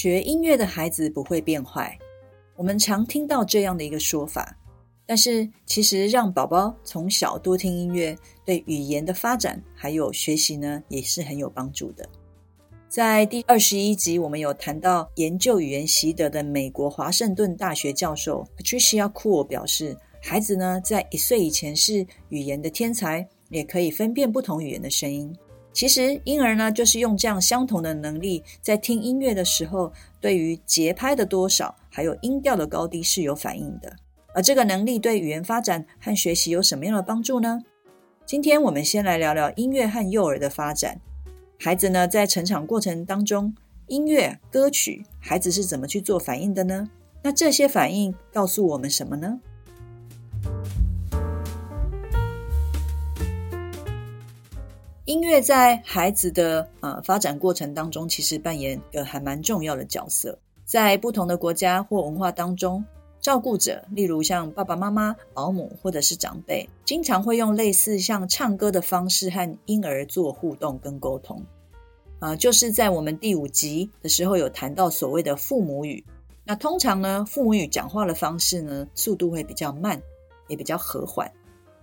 学音乐的孩子不会变坏，我们常听到这样的一个说法。但是，其实让宝宝从小多听音乐，对语言的发展还有学习呢，也是很有帮助的。在第二十一集，我们有谈到研究语言习得的美国华盛顿大学教授 Patricia Cool 表示，孩子呢在一岁以前是语言的天才，也可以分辨不同语言的声音。其实，婴儿呢就是用这样相同的能力，在听音乐的时候，对于节拍的多少，还有音调的高低是有反应的。而这个能力对语言发展和学习有什么样的帮助呢？今天我们先来聊聊音乐和幼儿的发展。孩子呢，在成长过程当中，音乐、歌曲，孩子是怎么去做反应的呢？那这些反应告诉我们什么呢？音乐在孩子的呃发展过程当中，其实扮演一个还蛮重要的角色。在不同的国家或文化当中，照顾者，例如像爸爸妈妈、保姆或者是长辈，经常会用类似像唱歌的方式和婴儿做互动跟沟通。啊、就是在我们第五集的时候有谈到所谓的父母语。那通常呢，父母语讲话的方式呢，速度会比较慢，也比较和缓。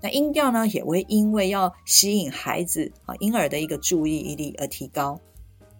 那音调呢，也会因为要吸引孩子啊婴儿的一个注意力而提高，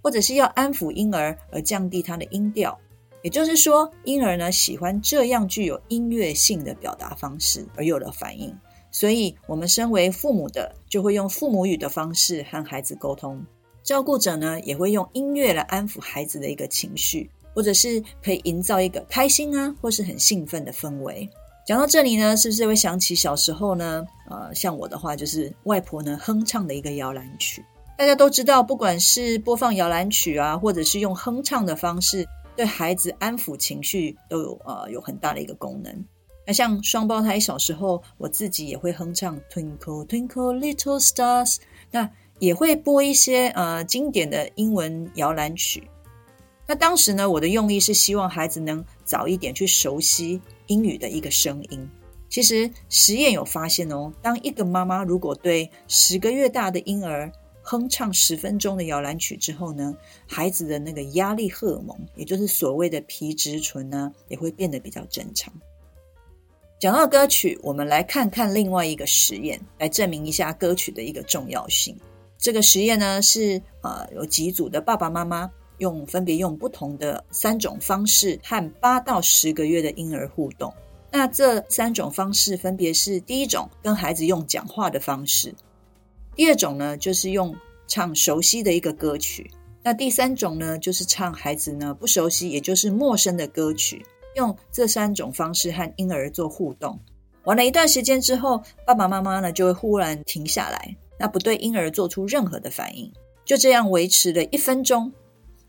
或者是要安抚婴儿而降低他的音调。也就是说，婴儿呢喜欢这样具有音乐性的表达方式而有了反应。所以，我们身为父母的就会用父母语的方式和孩子沟通；照顾者呢也会用音乐来安抚孩子的一个情绪，或者是可以营造一个开心啊或是很兴奋的氛围。讲到这里呢，是不是会想起小时候呢？呃，像我的话，就是外婆呢哼唱的一个摇篮曲。大家都知道，不管是播放摇篮曲啊，或者是用哼唱的方式，对孩子安抚情绪都有呃有很大的一个功能。那像双胞胎小时候，我自己也会哼唱 Twinkle Twinkle Little Stars，那也会播一些呃经典的英文摇篮曲。那当时呢，我的用意是希望孩子能早一点去熟悉英语的一个声音。其实实验有发现哦，当一个妈妈如果对十个月大的婴儿哼唱十分钟的摇篮曲之后呢，孩子的那个压力荷尔蒙，也就是所谓的皮质醇呢，也会变得比较正常。讲到歌曲，我们来看看另外一个实验，来证明一下歌曲的一个重要性。这个实验呢，是呃有几组的爸爸妈妈。用分别用不同的三种方式和八到十个月的婴儿互动。那这三种方式分别是：第一种跟孩子用讲话的方式；第二种呢就是用唱熟悉的一个歌曲；那第三种呢就是唱孩子呢不熟悉也就是陌生的歌曲。用这三种方式和婴儿做互动。玩了一段时间之后，爸爸妈妈呢就会忽然停下来，那不对婴儿做出任何的反应。就这样维持了一分钟。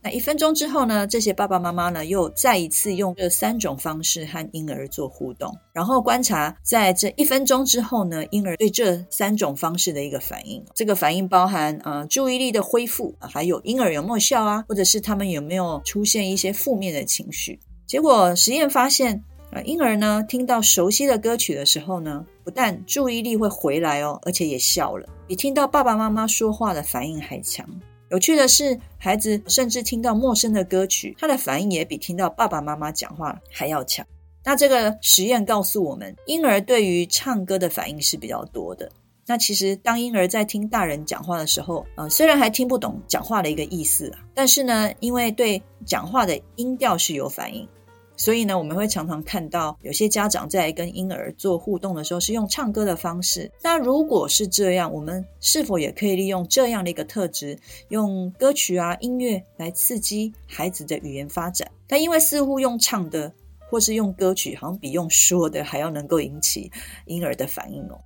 那一分钟之后呢，这些爸爸妈妈呢又再一次用这三种方式和婴儿做互动，然后观察在这一分钟之后呢，婴儿对这三种方式的一个反应。这个反应包含呃注意力的恢复，还有婴儿有没有笑啊，或者是他们有没有出现一些负面的情绪。结果实验发现，呃，婴儿呢听到熟悉的歌曲的时候呢，不但注意力会回来哦，而且也笑了，比听到爸爸妈妈说话的反应还强。有趣的是，孩子甚至听到陌生的歌曲，他的反应也比听到爸爸妈妈讲话还要强。那这个实验告诉我们，婴儿对于唱歌的反应是比较多的。那其实，当婴儿在听大人讲话的时候，呃，虽然还听不懂讲话的一个意思，但是呢，因为对讲话的音调是有反应。所以呢，我们会常常看到有些家长在跟婴儿做互动的时候是用唱歌的方式。那如果是这样，我们是否也可以利用这样的一个特质，用歌曲啊、音乐来刺激孩子的语言发展？但因为似乎用唱的或是用歌曲，好像比用说的还要能够引起婴儿的反应哦。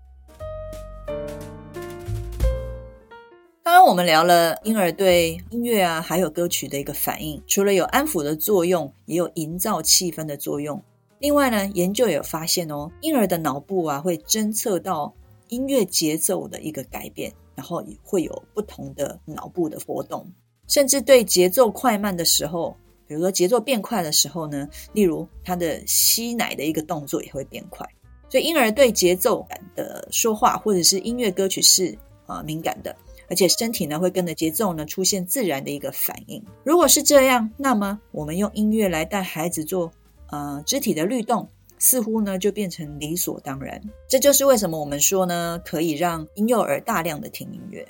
刚我们聊了婴儿对音乐啊，还有歌曲的一个反应，除了有安抚的作用，也有营造气氛的作用。另外呢，研究也有发现哦，婴儿的脑部啊会侦测到音乐节奏的一个改变，然后也会有不同的脑部的活动，甚至对节奏快慢的时候，比如说节奏变快的时候呢，例如他的吸奶的一个动作也会变快。所以婴儿对节奏感的说话或者是音乐歌曲是啊敏感的。而且身体呢会跟着节奏呢出现自然的一个反应。如果是这样，那么我们用音乐来带孩子做呃肢体的律动，似乎呢就变成理所当然。这就是为什么我们说呢可以让婴幼儿大量的听音乐。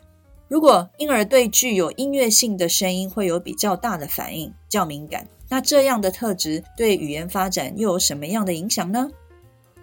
如果婴儿对具有音乐性的声音会有比较大的反应，较敏感，那这样的特质对语言发展又有什么样的影响呢？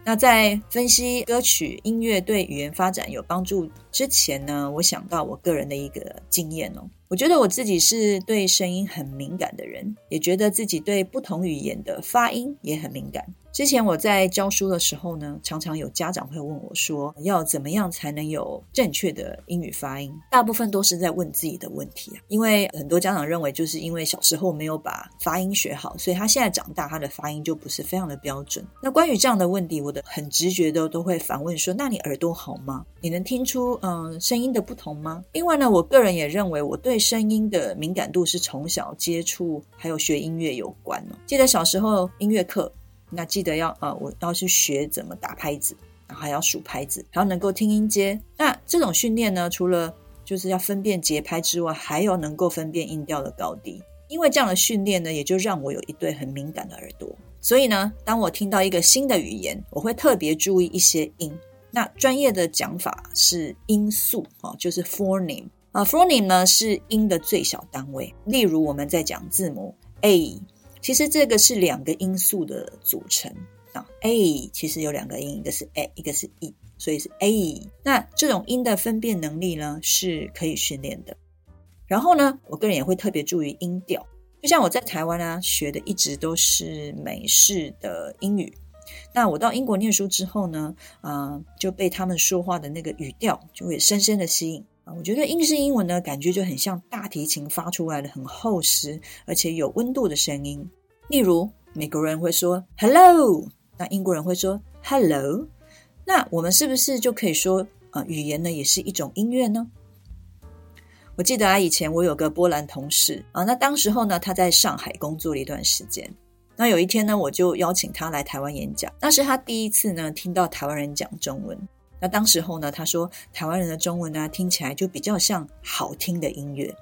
那在分析歌曲音乐对语言发展有帮助之前呢，我想到我个人的一个经验哦，我觉得我自己是对声音很敏感的人，也觉得自己对不同语言的发音也很敏感。之前我在教书的时候呢，常常有家长会问我说，要怎么样才能有正确的英语发音？大部分都是在问自己的问题啊，因为很多家长认为，就是因为小时候没有把发音学好，所以他现在长大，他的发音就不是非常的标准。那关于这样的问题，我的很直觉的都会反问说，那你耳朵好吗？你能听出嗯声音的不同吗？另外呢，我个人也认为，我对声音的敏感度是从小接触还有学音乐有关哦。记得小时候音乐课。那记得要呃，我要去学怎么打拍子，然后还要数拍子，还要能够听音阶。那这种训练呢，除了就是要分辨节拍之外，还要能够分辨音调的高低。因为这样的训练呢，也就让我有一对很敏感的耳朵。所以呢，当我听到一个新的语言，我会特别注意一些音。那专业的讲法是音素哦，就是 phoneme 啊，phoneme 呢是音的最小单位。例如我们在讲字母 A。其实这个是两个音素的组成啊，A 其实有两个音，一个是 A，一个是 E，所以是 A。那这种音的分辨能力呢，是可以训练的。然后呢，我个人也会特别注意音调，就像我在台湾啊学的一直都是美式的英语，那我到英国念书之后呢，啊、就被他们说话的那个语调就会深深的吸引我觉得英式英文呢，感觉就很像大提琴发出来的很厚实而且有温度的声音。例如，美国人会说 “hello”，那英国人会说 “hello”，那我们是不是就可以说，啊、呃，语言呢也是一种音乐呢？我记得啊，以前我有个波兰同事啊，那当时候呢，他在上海工作了一段时间。那有一天呢，我就邀请他来台湾演讲，那是他第一次呢听到台湾人讲中文。那当时候呢，他说台湾人的中文呢听起来就比较像好听的音乐。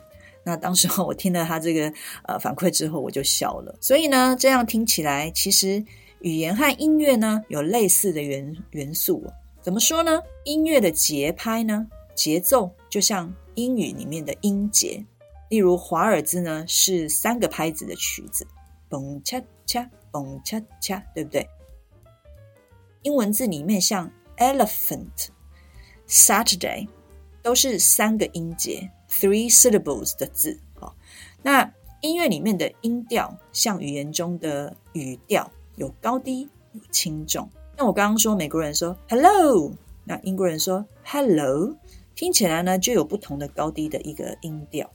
那当时候我听了他这个呃反馈之后，我就笑了。所以呢，这样听起来，其实语言和音乐呢有类似的元元素。怎么说呢？音乐的节拍呢，节奏就像英语里面的音节。例如华尔兹呢是三个拍子的曲子，嘣恰恰，嘣恰恰，对不对？英文字里面像 elephant、Saturday 都是三个音节。Three syllables 的字，好，那音乐里面的音调像语言中的语调，有高低，有轻重。那我刚刚说美国人说 hello，那英国人说 hello，听起来呢就有不同的高低的一个音调。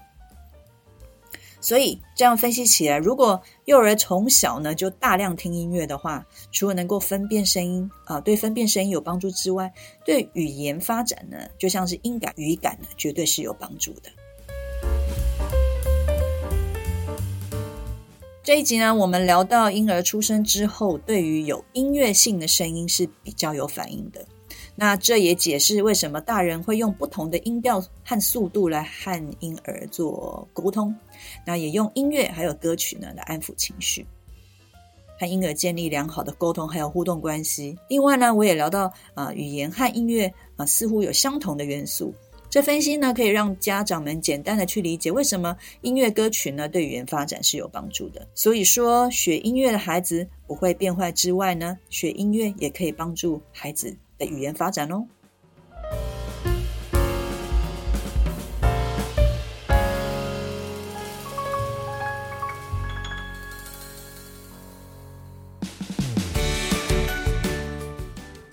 所以这样分析起来，如果幼儿从小呢就大量听音乐的话，除了能够分辨声音啊、对分辨声音有帮助之外，对语言发展呢，就像是音感、语感呢，绝对是有帮助的。这一集呢，我们聊到婴儿出生之后，对于有音乐性的声音是比较有反应的。那这也解释为什么大人会用不同的音调和速度来和婴儿做沟通，那也用音乐还有歌曲呢来安抚情绪，和婴儿建立良好的沟通还有互动关系。另外呢，我也聊到啊、语言和音乐啊、似乎有相同的元素。这分析呢可以让家长们简单的去理解为什么音乐歌曲呢对语言发展是有帮助的。所以说，学音乐的孩子不会变坏之外呢，学音乐也可以帮助孩子的语言发展哦。